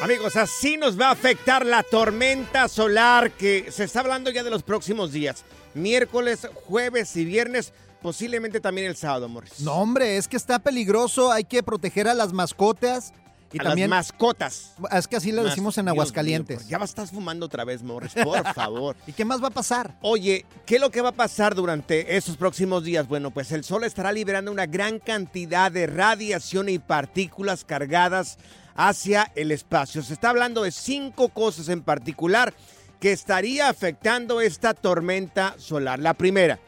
Amigos, así nos va a afectar la tormenta solar que se está hablando ya de los próximos días. Miércoles, jueves y viernes, posiblemente también el sábado, Morris. No, hombre, es que está peligroso. Hay que proteger a las mascotas. Y a también. las mascotas. Es que así lo Mas- decimos en Aguascalientes. mío, ya vas- estás fumando otra vez, Morris, por favor. ¿Y qué más va a pasar? Oye, ¿qué es lo que va a pasar durante estos próximos días? Bueno, pues el sol estará liberando una gran cantidad de radiación y partículas cargadas hacia el espacio. Se está hablando de cinco cosas en particular que estaría afectando esta tormenta solar. La primera,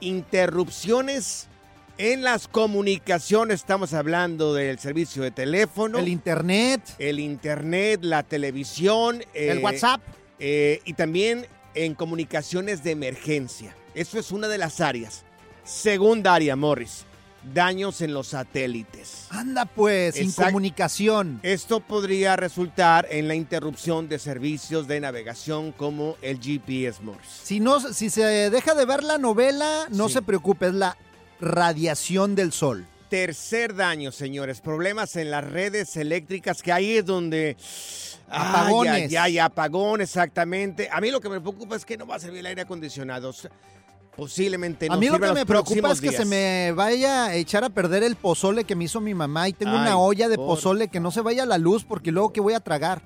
interrupciones en las comunicaciones. Estamos hablando del servicio de teléfono. El internet, el internet, la televisión. el eh, WhatsApp. eh, y también en comunicaciones de emergencia. Eso es una de las áreas. Segunda área, Morris. Daños en los satélites. Anda pues, sin comunicación. Esto podría resultar en la interrupción de servicios de navegación como el GPS, Morris. Si, no, si se deja de ver la novela, no Sí. se preocupe, es la radiación del sol. Tercer daño, señores. Problemas en las redes eléctricas, que ahí es donde... Apagones. Ay, ay, ay, apagón, exactamente. A mí lo que me preocupa es que no va a servir el aire acondicionado. Posiblemente no a mí lo que me preocupa es que se me vaya a echar a perder el pozole que me hizo mi mamá y tengo Ay, una olla de por- pozole que no se vaya a la luz porque luego que voy a tragar.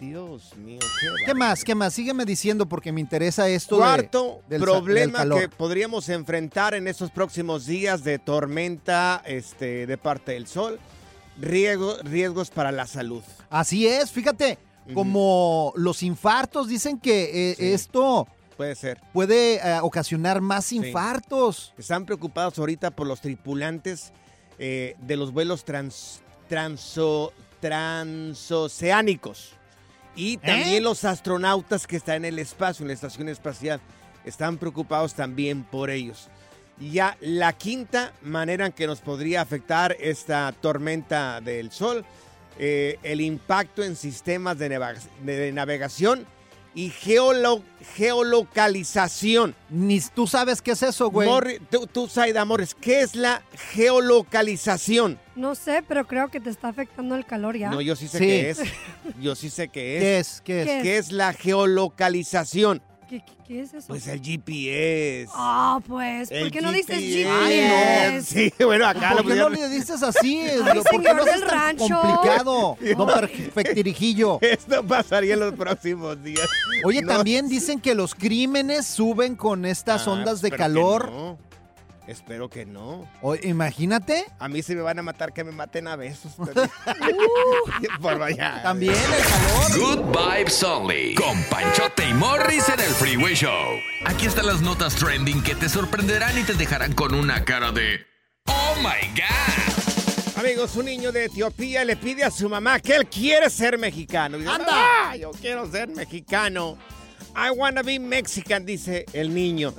Dios mío, ¿Qué más? ¿Qué más? Sígueme diciendo porque me interesa esto de- Cuarto del, problema del que podríamos enfrentar en estos próximos días de tormenta este, de parte del sol, riesgo- riesgos para la salud. Así es, fíjate, como los infartos dicen que eh, Sí. esto Puede ser. puede eh, ocasionar más infartos. Están preocupados ahorita por los tripulantes eh, de los vuelos trans, transo- transoceánicos. Y también los astronautas que están en el espacio, en la estación espacial, están preocupados también por ellos. Y ya la quinta manera en que nos podría afectar esta tormenta del sol, eh, el impacto en sistemas de navegación y geolo- geolocalización. Ni tú sabes qué es eso, güey. Morri- tú, tú, Zaida Morris, ¿qué es la geolocalización? No sé, pero creo que te está afectando el calor ya. No, yo sí sé Sí. qué es. Yo sí sé qué es. ¿Qué es? ¿Qué es? ¿Qué ¿Qué es la geolocalización? ¿Qué, qué- qué es eso? Pues el GPS. Ah, pues, ¿por El qué no dices GPS. GPS? Sí, bueno, acá lo ¿Por qué no le dices así? Ay, ¿Por qué no del es tan rancho. complicado? Don Perfectirijillo. Esto pasaría en los próximos días. Oye, No también dicen que los crímenes suben con estas Ah, ondas de espero que calor. no. Espero que no. O- imagínate. A mí si me van a matar, que me maten a besos. Por allá. También el calor. Good Vibes Only. Con Panchote y Morris en el Freeway Show. Aquí están las notas trending que te sorprenderán y te dejarán con una cara de. ¡Oh my God! Amigos, un niño de Etiopía le pide a su mamá que él quiere ser mexicano. Y dice, ¡Anda! "Ah, yo quiero ser mexicano. I wanna be Mexican, dice el niño.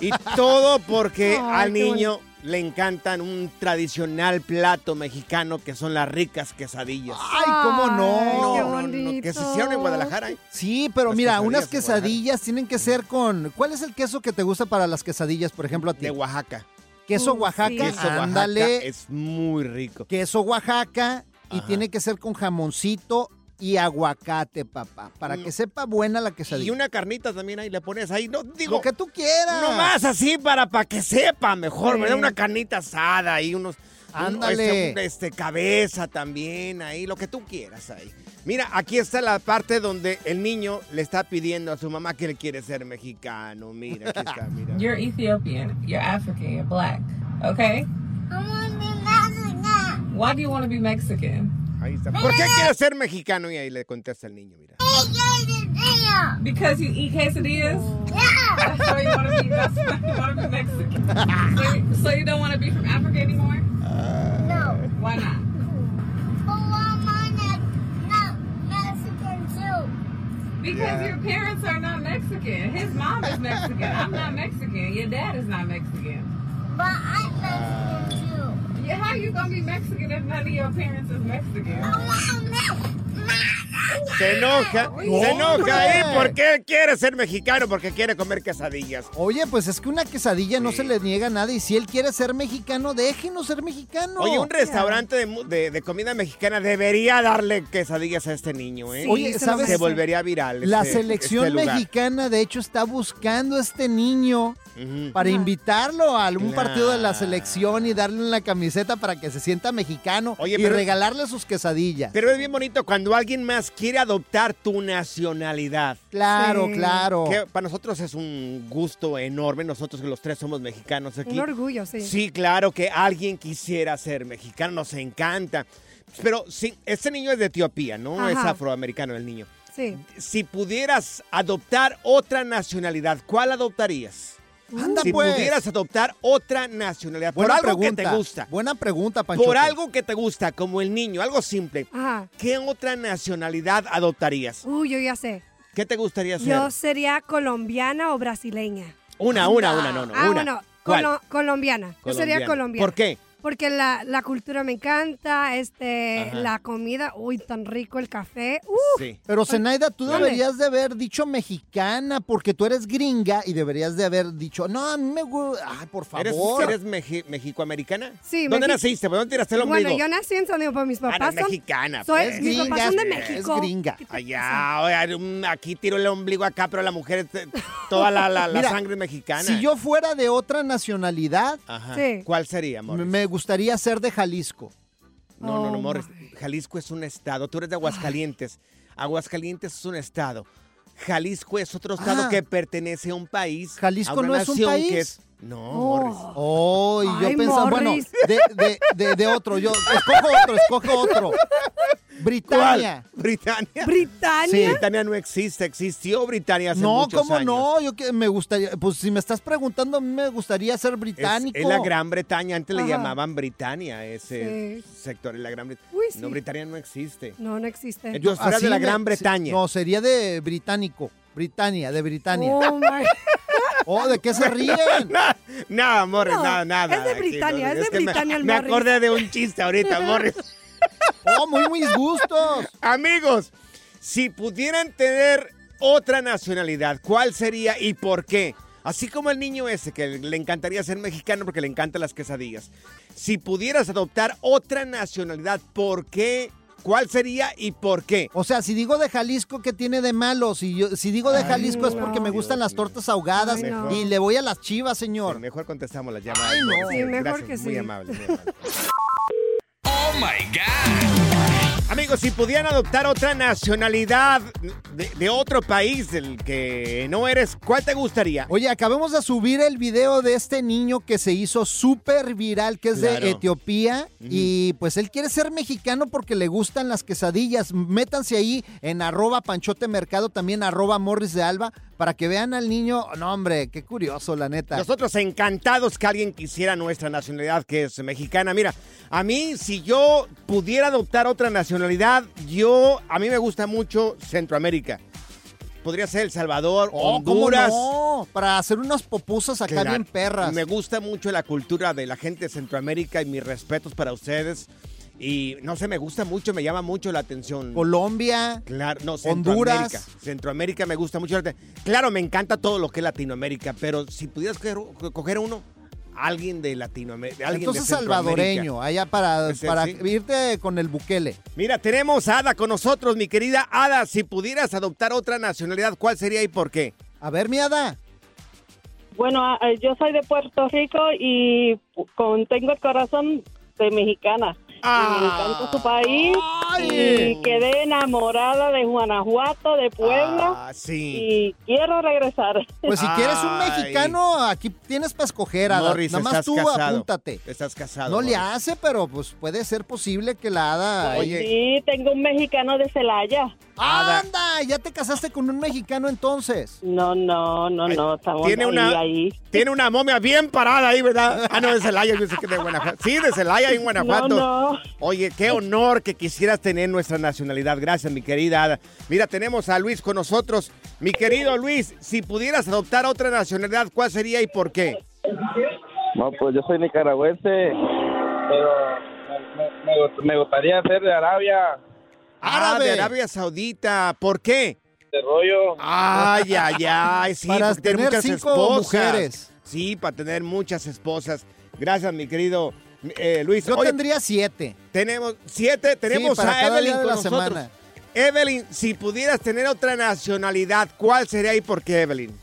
Y todo porque Ay, al niño le encantan un tradicional plato mexicano que son las ricas quesadillas. Ay, ¿cómo no? Ay, qué No, no, no, que se hicieron en Guadalajara. ¿eh? Sí, pero Las mira, quesadillas unas quesadillas tienen que ser con... ¿Cuál es el queso que te gusta para las quesadillas, por ejemplo, a ti? De Oaxaca. Queso Uh, Oaxaca, sí. Queso Oaxaca ándale. es muy rico. Queso Oaxaca y Ajá. tiene que ser con jamoncito y aguacate, papá, para Mm. que sepa buena la quesadilla. Y una carnita también ahí le pones ahí. No, digo, Lo que tú quieras. No más así para, para que sepa mejor, Sí. ¿verdad? Una carnita asada y unos... un- Ándale. este, un- este, cabeza también ahí, lo que tú quieras ahí. Mira, aquí está la parte donde el niño le está pidiendo a su mamá que él quiere ser mexicano. Mira, aquí está, mira. You're Ethiopian, you're African, you're black, okay? Why do you want to be Mexican? Ahí está. ¿Por qué quiere ser mexicano? Y ahí le contesta el niño, mira. Because you eat quesadillas? That's why you want to be, that's why you want to be Mexican. so, you- so you don't want to be from Africa anymore? No. Why not? Because Yeah. your parents are not Mexican. His mom is Mexican. I'm not Mexican. Your dad is not Mexican. But I'm Mexican too. How you gonna be Mexican if none of your parents is Mexican? Se enoja, se enoja ahí porque él quiere ser mexicano, porque quiere comer quesadillas. Oye, pues es que una quesadilla no se le niega a nada y si él quiere ser mexicano, déjenos ser mexicano. Oye, un restaurante de, mu- de- de comida mexicana debería darle quesadillas a este niño, ¿eh? Sí, Oye, ¿sabes? Se volvería viral. La este- selección este mexicana, de hecho, está buscando a este niño para invitarlo a algún partido de la selección y darle una camiseta para que se sienta mexicano Oye, y pero- regalarle sus quesadillas. Pero es bien bonito cuando alguien más quiere adoptar tu nacionalidad. claro, Sí. claro. Que para nosotros es un gusto enorme, nosotros que los tres somos mexicanos aquí. Un orgullo, sí. Sí, claro que alguien quisiera ser mexicano, nos encanta. Pero sí, este niño es de Etiopía, ¿no? Es afroamericano el niño. Sí. Si pudieras adoptar otra nacionalidad, ¿cuál adoptarías? Anda, si pues. pudieras adoptar otra nacionalidad, por algo pregunta. que te gusta. Buena pregunta, Pancho. Por algo que te gusta, como el niño, algo simple. Ajá. ¿Qué otra nacionalidad adoptarías? Uy, yo ya sé. ¿Qué te gustaría hacer? Yo sería colombiana o brasileña. Una, una, una, no, no, ah, una. bueno, colombiana. Yo sería colombiana. ¿Por qué? Porque la, la cultura me encanta, este, Ajá. la comida, uy, tan rico el café. Uh, Sí. Pero Zenaida, tú deberías de haber dicho mexicana porque tú eres gringa y deberías de haber dicho, no, a mí me gusta, ay, por ¿Eres, favor. eres meji- mexicoamericana? Sí, ¿Dónde mexi- naciste? ¿Dónde tiraste el ombligo? bueno, yo nací en San Diego, pero mis Ah, papás es son... mexicana. soy- pues. mis papás son de es México. gringa. ¿Qué te pasa? Allá, oiga, aquí tiro el ombligo acá, pero la mujer, es- toda la, la- la Mira, sangre es mexicana. Si yo fuera de otra nacionalidad, Ajá. Sí. ¿Cuál sería, amor? me- me gustaría ser de Jalisco. No, no, no, Oh, Morris. my. Jalisco es un estado. Tú eres de Aguascalientes. Aguascalientes es un estado. Jalisco es otro estado Ah. que pertenece a un país. ¿Jalisco a una no es un nación país? que es- No, Oh. Morris. Oh, y yo Ay, pensaba, bueno, Morris. de, de- de- de otro, yo escojo otro, escojo otro. Britania. ¿Cuál? ¿Britania? ¿Britania? Sí. Britania no existe. Existió Britania hace No, muchos ¿cómo años. no? Yo que me gustaría, pues si me estás preguntando, a mí me gustaría ser Es, británico. es la Gran Bretaña. Antes le Ajá. llamaban Britania, ese Sí. sector. La Gran Bretaña. Uy, sí. No, Britania no existe. No, no existe. Yo fuera Así de la me- Gran Bretaña. No, sería de británico. Britania, de Britania. Oh, my- Oh, ¿de qué se ríen? Nada, nada, Morris, No, nada, nada. es de aquí, Britania, es de que me- Britania el Me, Morris. acordé de un chiste ahorita, Morris. Oh, muy mis gustos. Amigos, si pudieran tener otra nacionalidad, ¿cuál sería y por qué? Así como el niño ese, que le encantaría ser mexicano porque le encantan las quesadillas. Si pudieras adoptar otra nacionalidad, ¿por qué? ¿Cuál sería y por qué? O sea, si digo de Jalisco, ¿qué tiene de malo? Si, yo, si digo de Ay, Jalisco es porque no. me gustan Dios las tortas ahogadas Ay, no. y le voy a las chivas, señor. Mejor contestamos las llamadas. Ay, no. Sí, mejor Gracias, que Muy sí. amable, muy amable. Oh my God. Amigos, si pudieran adoptar otra nacionalidad de, de otro país del que no eres, ¿cuál te gustaría? Oye, acabamos de subir el video de este niño que se hizo súper viral, que es Claro. de Etiopía. Y pues él quiere ser mexicano porque le gustan las quesadillas. Métanse ahí en arroba panchote mercado, también arroba morris de alba, para que vean al niño. No, hombre, qué curioso, la neta. Nosotros encantados que alguien quisiera nuestra nacionalidad, que es mexicana. Mira, a mí, si yo pudiera adoptar otra nacionalidad, yo, a mí me gusta mucho Centroamérica. Podría ser El Salvador, Oh, ¿cómo Honduras. no? Para hacer unas popusas acá Claro. bien perras. Me gusta mucho la cultura de la gente de Centroamérica y mis respetos para ustedes. Y no sé, me gusta mucho, me llama mucho la atención. Colombia. Claro, no, Honduras. Centroamérica. Centroamérica me gusta mucho. Claro, me encanta todo lo que es Latinoamérica, pero si pudieras coger, coger uno, alguien de Latinoamérica. alguien Entonces de Centroamérica. salvadoreño, allá para, para sí. irte con el Bukele. Mira, tenemos a Ada con nosotros, mi querida Ada. Si pudieras adoptar otra nacionalidad, ¿cuál sería y por qué? A ver, mi Ada. Bueno, yo soy de Puerto Rico y con, tengo el corazón de mexicana. Y me encanta su país y quedé enamorada de Guanajuato, de Puebla Ah, sí. y quiero regresar. Pues si quieres un mexicano, aquí tienes para escoger, Ada. Morris, Nada más tú casado. apúntate. Estás casado. No le hace, pero pues puede ser posible que la Ada... Oye. Sí, tengo un mexicano de Celaya. ¡Anda! ¿Ya te casaste con un mexicano entonces? No, no, no, no, estamos Tiene ahí, una, ahí. tiene una momia bien parada ahí, ¿verdad? Ah, no, de Celaya, yo sé que de Guanajuato. Sí, de Celaya, en Guanajuato. No, no. Oye, qué honor que quisieras tener nuestra nacionalidad. Gracias, mi querida Ada. Mira, tenemos a Luis con nosotros. Mi querido Luis, si pudieras adoptar otra nacionalidad, ¿cuál sería y por qué? No, pues yo soy nicaragüense, pero me, me- me gustaría ser de Arabia, Ah, Árabe. de Arabia Saudita. ¿Por qué? de rollo. Ay, ay, ay. Sí, Para tener muchas cinco esposas. mujeres. Sí, para tener muchas esposas. Gracias, mi querido eh, Luis. Yo Oye, tendría siete. tenemos siete. Tenemos para a cada Evelyn día de con la nosotros. semana. Evelyn, si pudieras tener otra nacionalidad, ¿cuál sería y por qué, Evelyn?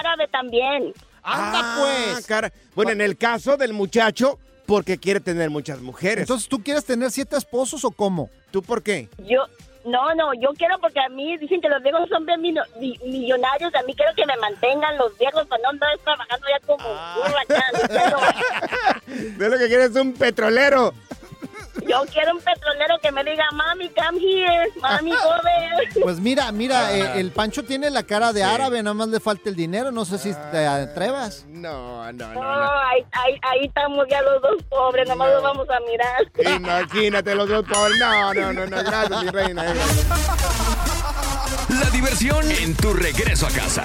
Árabe también. ¡Anda, Ah, pues! cara. Bueno, en el caso del muchacho, porque quiere tener muchas mujeres. Entonces, ¿tú quieres tener siete esposos o cómo? ¿tú por qué? Yo, no, no, yo quiero porque a mí dicen que los viejos son bien millonarios. A mí quiero que me mantengan los viejos para no andar trabajando ya como Ah. burro acá. Yo- De lo que quieres es un petrolero. Yo quiero un petrolero que me diga, mami, come here, mami, go there. Pues mira, mira, Ah. eh, el Pancho tiene la cara de árabe, nada más le falta el dinero, no sé si te atrevas. No, no, no, No, no. ahí, ahí, ahí estamos ya los dos pobres, nomás No. los vamos a mirar. Imagínate los dos pobres. No, no, no, no. Gracias, mi reina. La diversión en tu regreso a casa.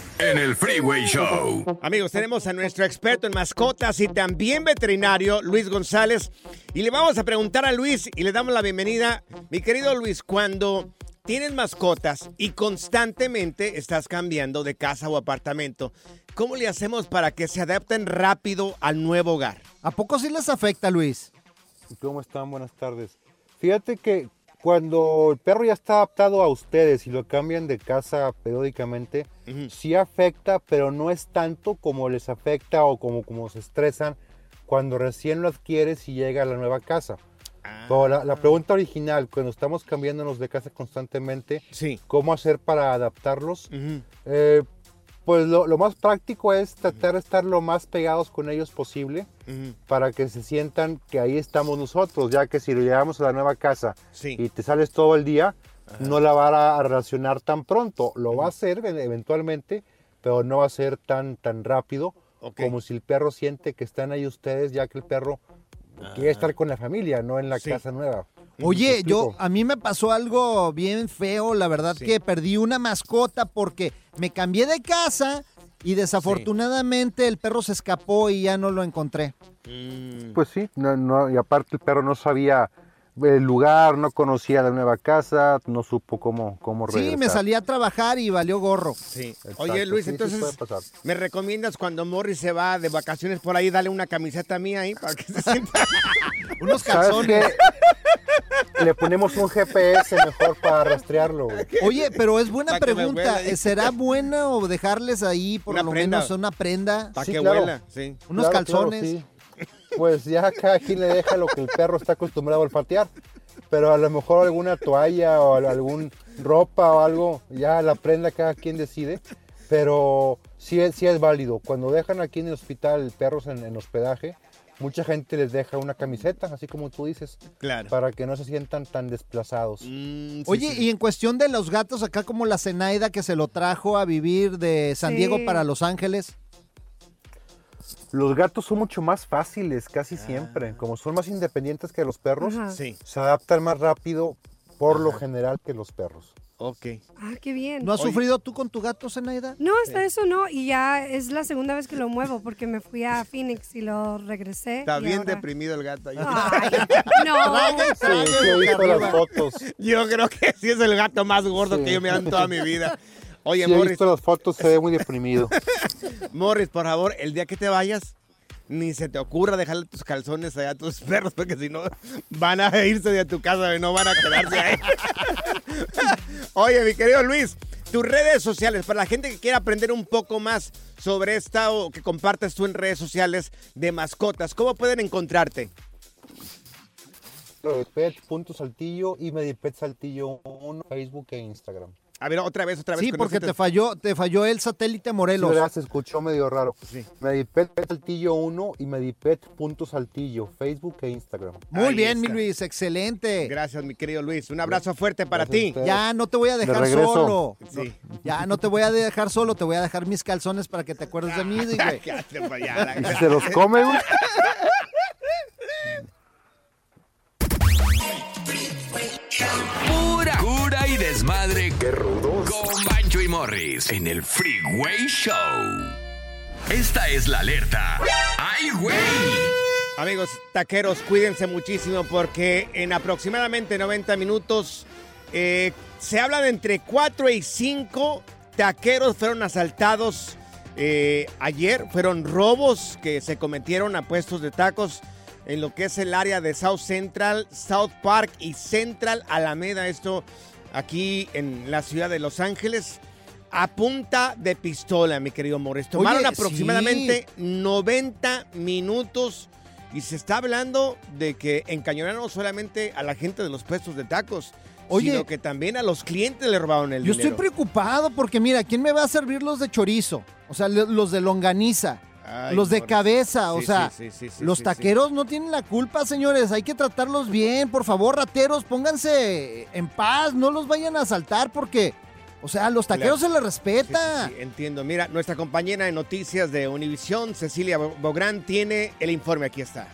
en el Freeway Show. Amigos, tenemos a nuestro experto en mascotas y también veterinario, Luis González. Y le vamos a preguntar a Luis y le damos la bienvenida. Mi querido Luis, cuando tienes mascotas y constantemente estás cambiando de casa o apartamento, ¿cómo le hacemos para que se adapten rápido al nuevo hogar? ¿A poco sí les afecta, Luis? ¿Cómo están? Buenas tardes. Fíjate que cuando el perro ya está adaptado a ustedes y lo cambian de casa periódicamente, sí afecta, pero no es tanto como les afecta o como, como se estresan cuando recién lo adquieres y llega a la nueva casa. Pero la, la pregunta original, cuando estamos cambiándonos de casa constantemente, ¿cómo hacer para adaptarlos? Eh, pues lo, lo más práctico es tratar de estar lo más pegados con ellos posible para que se sientan que ahí estamos nosotros, ya que si lo llevamos a la nueva casa y te sales todo el día, no la va a relacionar tan pronto. Lo va a hacer eventualmente, pero no va a ser tan, tan rápido como si el perro siente que están ahí ustedes, ya que el perro quiere estar con la familia, no en la casa nueva. Oye, yo a mí me pasó algo bien feo, la verdad que perdí una mascota porque me cambié de casa y desafortunadamente el perro se escapó y ya no lo encontré. Pues sí, no, no, y aparte el perro no sabía el lugar, no conocía la nueva casa, no supo cómo, cómo Sí, me salí a trabajar y valió gorro. Sí. Exacto, Oye, Luis, sí, sí entonces, puede pasar. ¿me recomiendas cuando Morris se va de vacaciones por ahí, dale una camiseta mía ahí para que se sienta? Unos ¿Sabes calzones. Le ponemos un GPS mejor para rastrearlo. güey. Oye, pero es buena Pa' pregunta. ¿Será bueno dejarles ahí por Una lo prenda. menos una prenda? Para Sí, que claro. huela, sí. Unos Claro, claro, calzones. sí. Pues ya cada quien le deja lo que el perro está acostumbrado a olfatear. Pero a lo mejor alguna toalla o al- algún ropa o algo, ya la prenda cada quien decide. Pero sí es, sí es válido. Cuando dejan aquí en el hospital perros en, en hospedaje, mucha gente les deja una camiseta, así como tú dices, Claro. para que no se sientan tan desplazados. Mm, sí, Oye, sí. y en cuestión de los gatos, acá como la Zenaida que se lo trajo a vivir de San Sí. Diego para Los Ángeles. Los gatos son mucho más fáciles, casi Ah. siempre. Como son más independientes que los perros, se adaptan más rápido por lo general que los perros. Ok. Ah, qué bien. ¿No has Oye. sufrido tú con tu gato, Zenaida? No, hasta eso no. Y ya es la segunda vez que lo muevo porque me fui a Phoenix y lo regresé. Está y bien ahora- deprimido el gato. ahí. Ay, no. Sí, sí, he visto las fotos. Yo creo que sí es el gato más gordo Sí. que yo me dan toda mi vida. Oye, Sí, he Morris, visto las fotos, se ve muy deprimido. Morris, por favor, el día que te vayas, ni se te ocurra dejarle tus calzones allá a tus perros, porque si no, van a irse de tu casa y no van a quedarse ahí. Oye, mi querido Luis, tus redes sociales, para la gente que quiera aprender un poco más sobre esta o que compartes tú en redes sociales de mascotas, ¿cómo pueden encontrarte? Y Medipet Saltillo 1, Facebook e Instagram. A ver, otra vez, otra vez. Sí, porque te falló, te falló el satélite Sí, Morelos. ¿verdad? Se escuchó medio raro. Sí. Medipet Saltillo 1 y Medipet.saltillo, Facebook e Instagram. Muy Ahí bien, mi. Luis, excelente. Gracias, mi querido Luis. Un abrazo fuerte para ti. Ya no te voy a De dejar solo. Sí. Ya no te voy a dejar solo, te voy a dejar mis calzones para que te acuerdes de mí, güey. Cállate pa' allá, ¿Y la- si se los come, güey? Morris en el Freeway Show. Esta es la alerta. ¡Ay, güey! Amigos taqueros, cuídense muchísimo porque en aproximadamente 90 minutos eh, se habla de entre 4 y 5 taqueros fueron asaltados eh, ayer. Fueron robos que se cometieron a puestos de tacos en lo que es el área de South Central, South Park y Central Alameda. Esto aquí en la ciudad de Los Ángeles. A punta de pistola, mi querido Morris. Tomaron Oye, aproximadamente 90 minutos y se está hablando de que encañonaron no solamente a la gente de los puestos de tacos, Oye. sino que también a los clientes le robaron el Yo dinero. estoy preocupado porque mira, ¿quién me va a servir los de chorizo? O sea, los de longaniza. Ay, los de Morris. cabeza, o Sí, sea, sí, sí, sí, sí, los sí, taqueros no tienen la culpa, señores. Hay que tratarlos bien, por favor, rateros, pónganse en paz, no los vayan a asaltar porque, o sea, a los taqueros Claro. se les respeta. Sí, entiendo. Mira, nuestra compañera de noticias de Univisión, Cecilia Bo- Bográn, tiene el informe. Aquí está.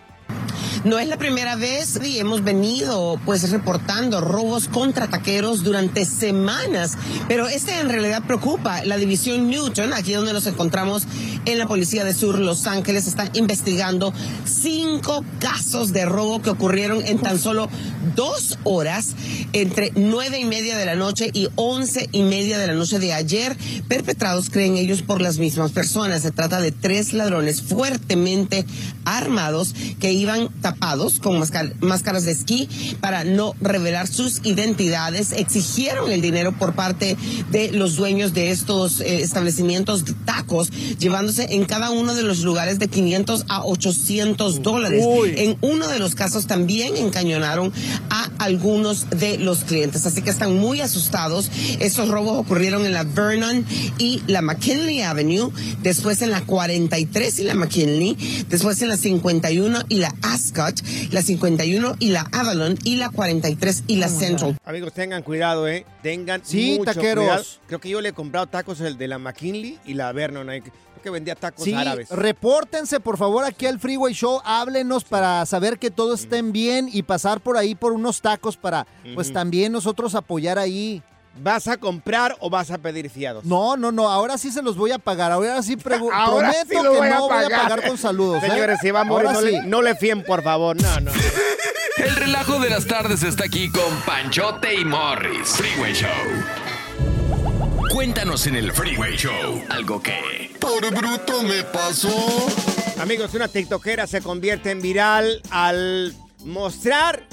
No es la primera vez y hemos venido pues reportando robos contra taqueros durante semanas, pero este en realidad preocupa. La división Newton, aquí donde nos encontramos en la Policía de Sur Los Ángeles, está investigando cinco casos de robo que ocurrieron en tan solo dos horas entre nueve y media de la noche y once y media de la noche de ayer, perpetrados, creen ellos, por las mismas personas. Se trata de tres ladrones fuertemente armados que iban tapados con máscar- máscaras de esquí para no revelar sus identidades. Exigieron el dinero por parte de los dueños de estos eh, establecimientos de tacos, llevándose en cada uno de los lugares de 500 a 800 dólares. En uno de los casos también encañonaron a algunos de los clientes. Así que están muy asustados. Estos robos ocurrieron en la Vernon y la McKinley Avenue, después en la 43 y la McKinley, después en la 51 y la Ascot, la 51 y la Avalon y la 43 y la Central. Amigos, tengan cuidado, ¿eh? Tengan Sí, mucho taqueros. cuidado. Creo que yo le he comprado tacos el de la McKinley y la Vernon. ¿eh? Creo que vendía tacos Sí, árabes. repórtense por favor aquí al Freeway Show, háblenos para saber que todos estén bien y pasar por ahí por unos tacos para pues también nosotros apoyar ahí. ¿Vas a comprar o vas a pedir fiados? No, no, no, ahora sí se los voy a pagar, ahora sí Ahora prometo sí que voy a no voy a pagar. con saludos. ¿eh? Señores, si va a morir, no, sí. le, no le fíen, por favor. No, no. El relajo de las tardes está aquí con Panchote y Morris. Freeway Show. Cuéntanos en el Freeway Show algo que... Por bruto me pasó. Amigos, una tiktokera se convierte en viral al mostrar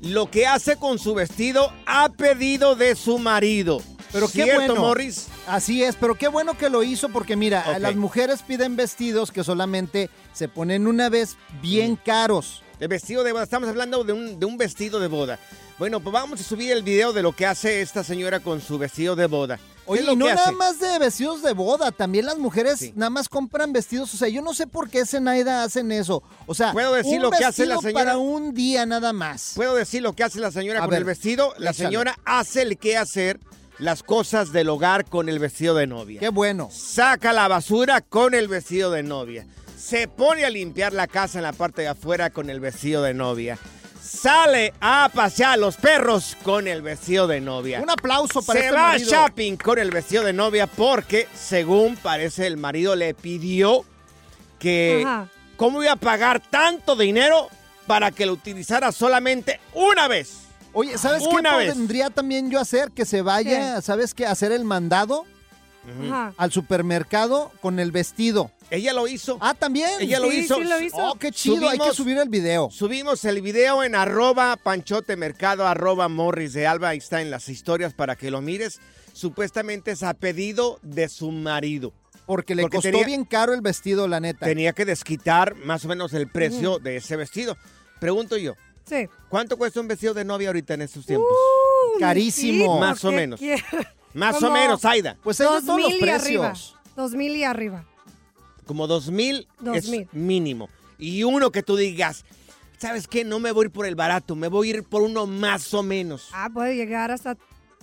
lo que hace con su vestido a pedido de su marido. Pero qué ¿Cierto, bueno. Morris? Así es, pero qué bueno que lo hizo porque mira, las mujeres piden vestidos que solamente se ponen una vez bien caros. El vestido de boda. Estamos hablando de un, de un vestido de boda. Bueno, pues vamos a subir el video de lo que hace esta señora con su vestido de boda. ¿Qué Oye, y no nada hace? más de vestidos de boda, también las mujeres nada más compran vestidos. O sea, yo no sé por qué Zenaida hacen eso. O sea, ¿Puedo decir un lo que hace la señora? para un día nada más. ¿Puedo decir lo que hace la señora A con ver, el vestido? La échale. señora hace el que hacer las cosas del hogar con el vestido de novia. Qué bueno. Saca la basura con el vestido de novia. Se pone a limpiar la casa en la parte de afuera con el vestido de novia. Sale a pasear a los perros con el vestido de novia. Un aplauso para Se este va marido. shopping con el vestido de novia porque, según parece, el marido le pidió que Ajá. cómo iba a pagar tanto dinero para que lo utilizara solamente una vez. Oye, ¿sabes Una qué vez. podría también yo hacer? Que se vaya, ¿sabes qué? Hacer el mandado Ajá. al supermercado con el vestido. Ella lo hizo. Ah, también. Ella lo Sí, hizo. sí lo hizo. Oh, qué chido. Hay que subir el video. Subimos el video en arroba panchote mercado, arroba morris de alba. Ahí está en las historias para que lo mires. Supuestamente es a pedido de su marido. Porque le Porque costó tenía- bien caro el vestido, la neta. Tenía que desquitar más o menos el precio de ese vestido. Pregunto yo, Sí. ¿cuánto cuesta un vestido de novia ahorita en estos tiempos? Uh, Carísimo. Más o ¿qué menos. Más o menos, Aida. Pues hay de todos los mil y arriba. precios. Dos mil y arriba. Como dos mil Dos es mil. mínimo. Y uno que tú digas, ¿sabes qué? No me voy a ir por el barato, me voy a ir por uno más o menos. Ah, puede llegar hasta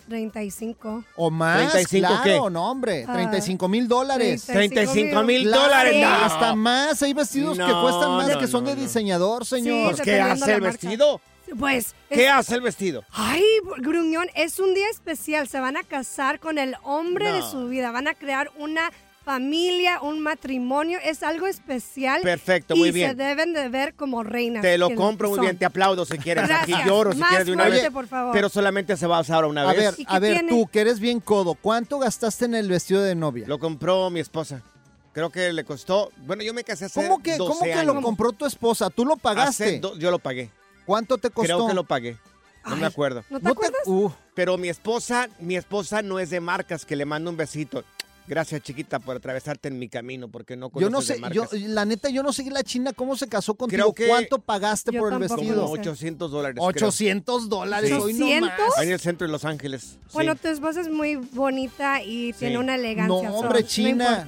35. O más, 35 claro, qué? no, hombre. Ah, 35 mil dólares. 35 mil Claro, dólares. No. Hasta más. Hay vestidos que No, cuestan más no, que son no, de no. diseñador, señor. Pues, ¿qué dependiendo hace el la marca. vestido? Pues. ¿Qué es- hace el vestido? Ay, gruñón, es un día especial. Se van a casar con el hombre de su vida. Van a crear una familia, un matrimonio. Es algo especial. Perfecto, y muy bien. se deben de ver como reinas. Te lo compro muy son. bien, te aplaudo si quieres. Aquí Gracias. lloro si Más quieres de una fuerte, vez. por favor. Pero solamente se va a usar una A vez. ver, ¿Y a ver, tiene? tú que eres bien codo, ¿cuánto gastaste en el vestido de novia? Lo compró mi esposa. Creo que le costó. Bueno, yo me casé hace ¿Cómo que, 12 cómo que años. lo compró tu esposa? ¿Tú lo Hace pagaste? do- yo lo pagué. ¿Cuánto te costó? Creo que lo pagué. No me acuerdo. ¿No te acuerdas? Uh, Pero mi esposa, mi esposa no es de marcas que le mando un besito. Gracias, chiquita, por atravesarte en mi camino, porque no yo no conoces sé, de yo, marcas. la neta, yo no sé la china cómo se casó contigo. Creo que- ¿Cuánto pagaste por el vestido? Como sé. 800 dólares. creo. 800 dólares, Sí. hoy no más. ¿800? Ahí en el centro de Los Ángeles. sí. Bueno, tu esposa es muy bonita y tiene una elegancia. No, hombre, no China.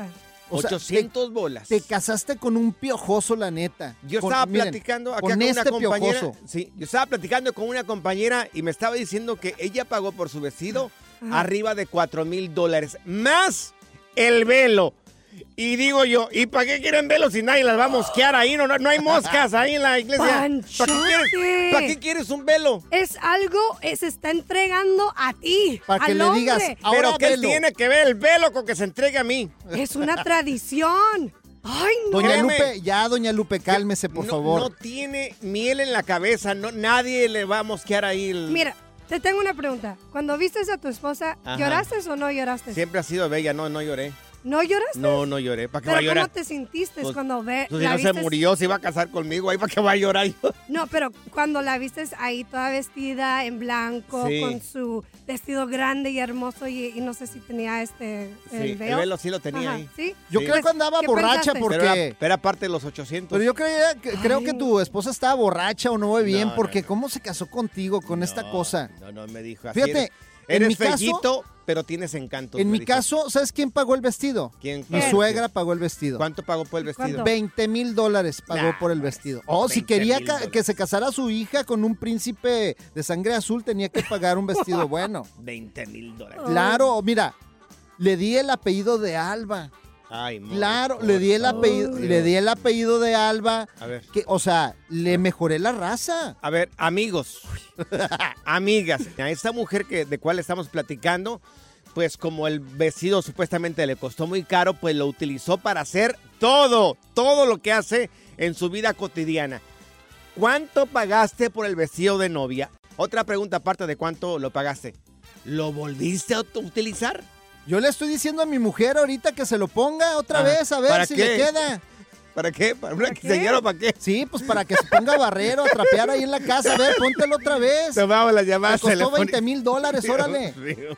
O sea, 800 bolas. Te casaste con un piojoso, la neta. Yo Con- estaba miren, platicando acá con, con, este una compañera. piojoso. Sí, yo estaba platicando con una compañera y me estaba diciendo que ella pagó por su vestido Ajá. arriba de 4 mil dólares, más el velo. Y digo yo, ¿y para qué quieren velos si nadie las va a mosquear ahí? No, no, no hay moscas ahí en la iglesia. ¿Para qué, quieres, para qué quieres un velo? Es algo, eh, se está entregando a ti. Para que al le hombre. digas, ahora Pero ¿qué tiene que ver el velo con que se entregue a mí? Es una tradición. Ay, no. Doña. Lupe, ya, doña Lupe, cálmese, por no, favor. No tiene miel en la cabeza, no, nadie le va a mosquear ahí. el- Mira, te tengo una pregunta. Cuando vistes a tu esposa, Ajá. ¿lloraste o no lloraste? Siempre ha sido bella, no, no lloré. ¿No lloraste? No, no lloré. ¿Para qué va a cómo te sentiste Pues, cuando ve, Pues si la no se murió, se iba a casar conmigo. Ahí para qué va a llorar yo. No, pero cuando la vistes ahí toda vestida en blanco, Sí. con su vestido grande y hermoso y, y no sé si tenía este Sí, el el velo. velo sí lo tenía Ajá, ahí. ¿sí? Yo Sí. creo que andaba ¿Qué borracha pensaste? porque... Pero era, era parte de los 800. Pero yo creía que, creo que tu esposa estaba borracha o no ve bien, No, porque no, ¿cómo se casó contigo con esta cosa? No, no, me dijo así. Fíjate, eres, en eres mi caso- fellito, pero tienes encanto. En mi dijo. caso, ¿sabes quién pagó el vestido? ¿Quién Mi suegra pagó el vestido. ¿Cuánto pagó por el vestido? ¿Cuánto? 20 mil dólares pagó Nah, por el vestido. Oh, si 20 quería que se casara su hija con un príncipe de sangre azul, tenía que pagar un vestido bueno. 20 mil dólares. Claro, mira, le di el apellido de Alba. Ay, Claro, le di el apellido, le di el apellido de Alba. A ver. Que, o sea, le mejoré la raza. A ver, amigos, amigas, a esta mujer que, de cual estamos platicando, pues como el vestido supuestamente le costó muy caro, pues lo utilizó para hacer todo, todo lo que hace en su vida cotidiana. ¿Cuánto pagaste por el vestido de novia? Otra pregunta aparte de cuánto lo pagaste. ¿Lo volviste a ut- utilizar? Yo le estoy diciendo a mi mujer ahorita que se lo ponga otra Ajá. vez, a ver ¿Para si qué? le queda. ¿Para qué? ¿Para una quinceañera o para qué? Sí, pues para que se ponga barrero, a trapear ahí en la casa. A ver, póntelo otra vez. Tomamos las Me llamadas costó telefónicas. 20 mil dólares, órale. Dios mío.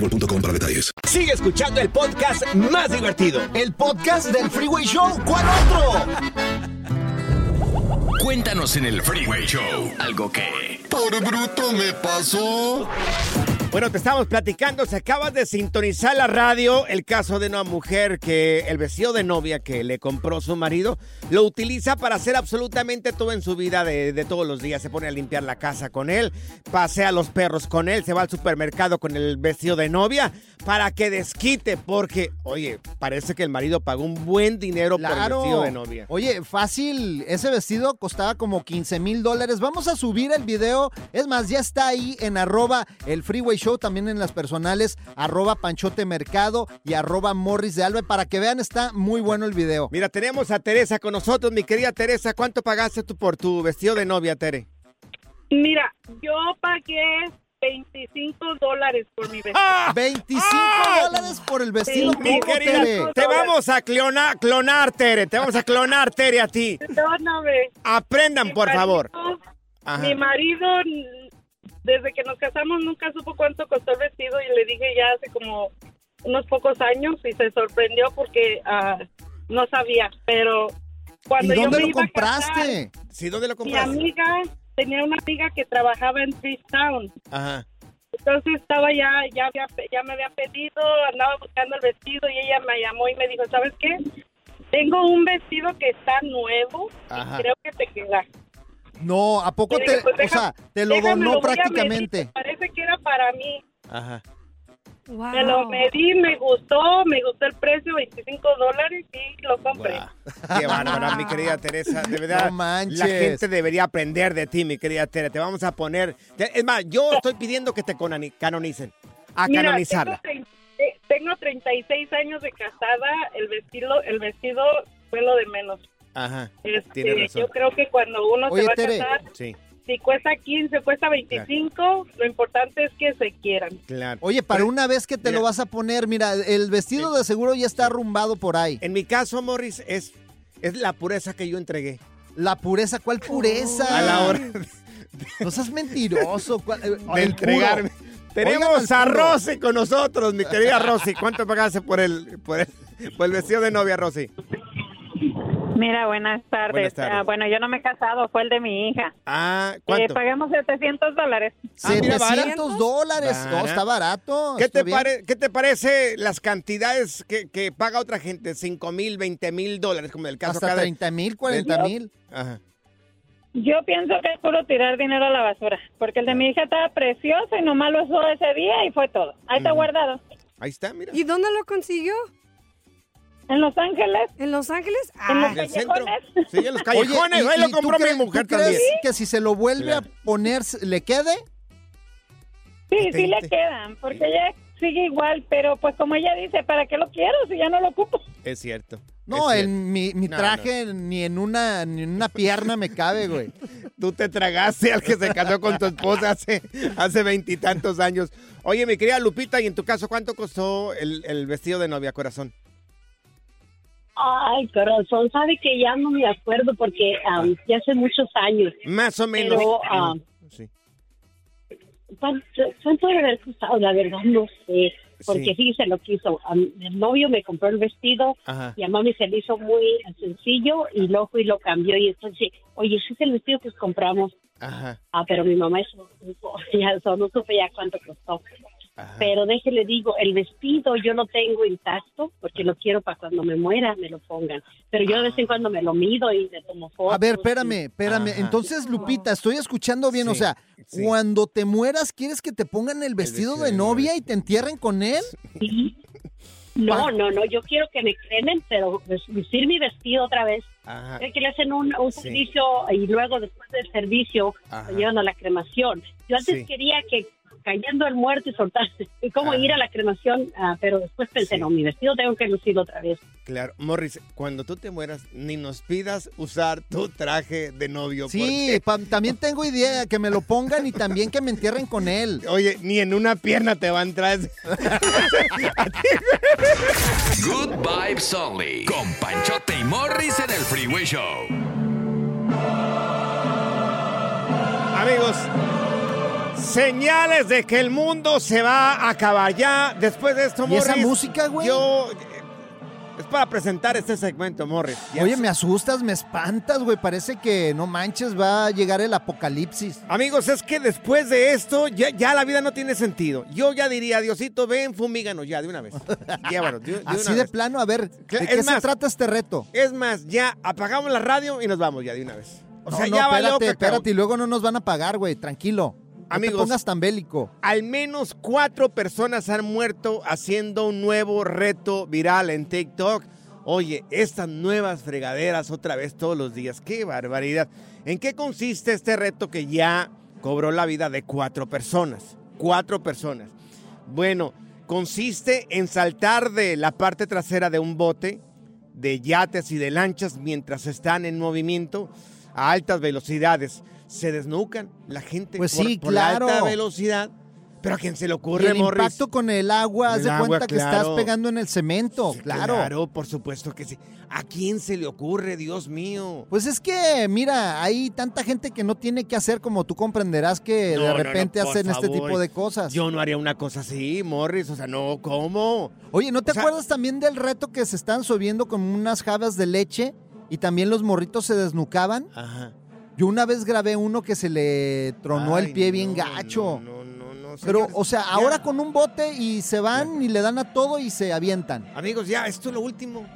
boostmobile.com para detalles. Sigue escuchando el podcast más divertido. El podcast del Freeway Show. ¿Cuál otro? Cuéntanos en el Freeway Show algo que... Por bruto me pasó. Bueno, te estamos platicando, se acabas de sintonizar la radio, el caso de una mujer que el vestido de novia que le compró su marido lo utiliza para hacer absolutamente todo en su vida de, de todos los días. Se pone a limpiar la casa con él, pasea a los perros con él, se va al supermercado con el vestido de novia para que desquite, porque, oye, parece que el marido pagó un buen dinero por el Claro. vestido de novia. Oye, fácil, ese vestido costaba como 15 mil dólares. Vamos a subir el video. Es más, ya está ahí en arroba el Freeway Show, también en las personales, arroba Panchote Mercado y arroba Morris de Alba. Para que vean, está muy bueno el video. Mira, tenemos a Teresa con nosotros, mi querida Teresa. ¿Cuánto pagaste tú por tu vestido de novia, Tere? Mira, yo pagué 25 dólares por mi vestido. 25 dólares por el vestido. Mi ¿Cómo, querida, Tere? te vamos a clona- clonar, Tere. Te vamos a clonar, Tere, a ti. Perdóname. Aprendan, Mi por marido- favor. Ajá. Mi marido, desde que nos casamos, nunca supo cuánto costó el vestido y le dije ya hace como unos pocos años y se sorprendió porque ah, no sabía. Pero cuando ¿Y yo dónde me lo iba a compraste? casar, Sí, ¿dónde lo mi compraste? amiga tenía una amiga que trabajaba en Freetown. Ajá. Entonces estaba ya, ya, había- ya me había pedido, andaba buscando el vestido y ella me llamó y me dijo, ¿sabes qué? Tengo un vestido que está nuevo Ajá. y creo que te queda. No, ¿a poco te, pues o sea, te lo déjame, donó lo prácticamente? medir, Parece que era para mí. Ajá. Me lo medí, me gustó, me gustó el precio, 25 dólares y lo compré. Qué bárbara, mi querida Teresa. De verdad, No manches. la gente debería aprender de ti, mi querida Tere. Te vamos a poner... Es más, yo estoy pidiendo que te canonicen. A Mira, canonizarla. Tengo, tengo 36 años de casada, el vestido, el vestido fue lo de menos. Ajá. Este, razón. yo creo que cuando uno Oye, se va Tere. a casar, Sí. si cuesta 15, cuesta 25, lo importante es que se quieran. Claro. Oye, para una vez que te lo vas a poner, mira, el vestido de seguro ya está arrumbado por ahí. En mi caso, Morris, es, es la pureza que yo entregué. La pureza, ¿cuál pureza? A la hora No seas mentiroso. ¿cuál- de entregarme. puro. Tenemos a. Rosy con nosotros, mi querida Rosy. ¿Cuánto pagaste por el, por el, por el vestido de novia, Rosy? Mira, buenas tardes. Buenas tardes. Ah, bueno, yo no me he casado, fue el de mi hija. Ah, Eh, ¿cuánto? pagamos 700 dólares. Ah, mira, 700 dólares. No, está barato. ¿Qué te, pare- ¿Qué te parece las cantidades que, que paga otra gente? 5 mil, 20 mil dólares, como en el caso Hasta de- 30 mil, 40 mil. Ajá. Yo pienso que es puro tirar dinero a la basura, porque el de mi hija estaba precioso y nomás lo usó ese día y fue todo. Ahí está Ujú. guardado. Ahí está, mira. ¿Y dónde lo consiguió? En Los Ángeles. ¿En Los Ángeles? En los Ah. En el centro. callejones. Sí, en los callejones. Oye, ahí ¿y- lo compró mi mujer tú crees también. que si se lo vuelve Claro. a poner, ¿le quede? Sí, sí le quedan, porque ella sigue igual, pero pues como ella dice, ¿para qué lo quiero si ya no lo ocupo? Es cierto. No, es en mi, mi No, traje ni en una ni en una pierna me cabe, güey. Tú te tragaste al que se casó con tu esposa hace hace veintitantos años. Oye, mi querida Lupita, ¿y en tu caso cuánto costó el, el vestido de novia, corazón? Ay, corazón, sabe que ya no me acuerdo porque am, ya hace muchos años. Más o menos. Pero, Sí. ¿cuánto, debe haber costado? La verdad no sé. Porque Sí. fíjese lo que hizo. Am, el novio me compró el vestido Ajá. y a mami se le hizo muy sencillo y luego y lo cambió. Y entonces, oye, ese es el vestido que compramos. Ajá. Ah, pero mi mamá supo, ya, eso no supe ya cuánto costó. Pero déjele digo, el vestido yo lo tengo intacto porque lo quiero para cuando me muera me lo pongan. Pero yo de vez en cuando me lo mido y le tomo fotos. A ver, espérame, espérame. Ajá. Entonces, Lupita, estoy escuchando bien. o Sí, sea, cuando te mueras, ¿quieres que te pongan el vestido, de novia y te entierren con él? No, no, no, yo quiero que me cremen, pero pues, vestir mi vestido otra vez. Ajá. Es que le hacen un, un servicio y luego después del servicio Ajá. lo llevan a la cremación. Yo antes Sí. quería que cayendo el muerto y soltarse, y cómo ir a la cremación, ah, pero después pensé, no, mi vestido tengo que lucirlo otra vez. Claro, Morris, cuando tú te mueras, ni nos pidas usar tu traje de novio. Sí, también tengo idea que me lo pongan y también que me entierren con él. Oye, ni en una pierna te va a entrar. ese- Good Vibes Only. Con Panchote y Morris en el Freeway Show. Amigos, señales de que el mundo se va a acabar ya. Después de esto, ¿Y esa música, güey? Yo... Es para presentar este segmento, Morris. Ya Oye, sé- me asustas, me espantas, güey. Parece que no manches, va a llegar el apocalipsis. Amigos, es que después de esto ya, ya la vida no tiene sentido. Yo ya diría, Diosito, ven, fumíganos ya de una vez. Llévanos, de, de Así una de vez. plano, a ver, ¿de Es qué se trata este reto? Es más, ya apagamos la radio y nos vamos ya de una vez. O no, sea, no, ya valió espérate, cacao. espérate, y luego no nos van a pagar, güey, tranquilo. No Amigos. te pongas tan bélico. Al menos cuatro personas han muerto haciendo un nuevo reto viral en TikTok. Oye, estas nuevas fregaderas otra vez todos los días. ¡Qué barbaridad! ¿En qué consiste este reto que ya cobró la vida de cuatro personas? Cuatro personas. Bueno, consiste en saltar de la parte trasera de un bote, de yates y de lanchas mientras están en movimiento a altas velocidades. Se desnucan la gente Pues por, sí, por la claro. alta velocidad. Pero a quién se le Y ocurre, el Morris. impacto con el agua, haz El de agua, cuenta que estás pegando en el cemento, claro. Claro, por supuesto que sí. ¿A quién se le ocurre, Dios mío? Pues es que, mira, hay tanta gente que no tiene que hacer como tú comprenderás que No, de no, no, repente hacen este tipo de cosas. Yo no haría una cosa así, Morris. O sea, no, ¿cómo? Oye, ¿no te O sea- acuerdas también del reto que se están subiendo con unas jabas de leche y también los morritos se desnucaban? Ajá. Yo una vez grabé uno que se le tronó el pie bien no, gacho. No, no, no. Pero, señores, o sea, ya. ahora con un bote y se van y le dan a todo y se avientan. Amigos, ya, esto es lo último.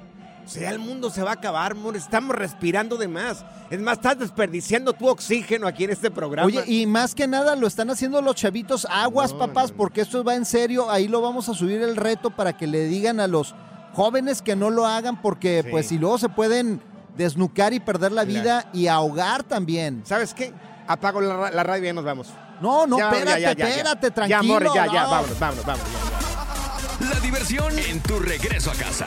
O sea, el mundo se va a acabar, Morris. Estamos respirando de más. Es más, estás desperdiciando tu oxígeno aquí en este programa. Oye, y más que nada lo están haciendo los chavitos aguas, No, papás, porque esto va en serio. Ahí lo vamos a subir el reto para que le digan a los jóvenes que no lo hagan, porque Sí. pues si luego se pueden desnucar y perder la vida y ahogar también. ¿Sabes qué? Apago la, la radio y ya nos vamos. No, no, Ya, espérate, ya, ya, ya, ya. espérate, Ya, tranquilo. Ya, ya, no. vámonos, vámonos, vámonos. La diversión en tu regreso a casa.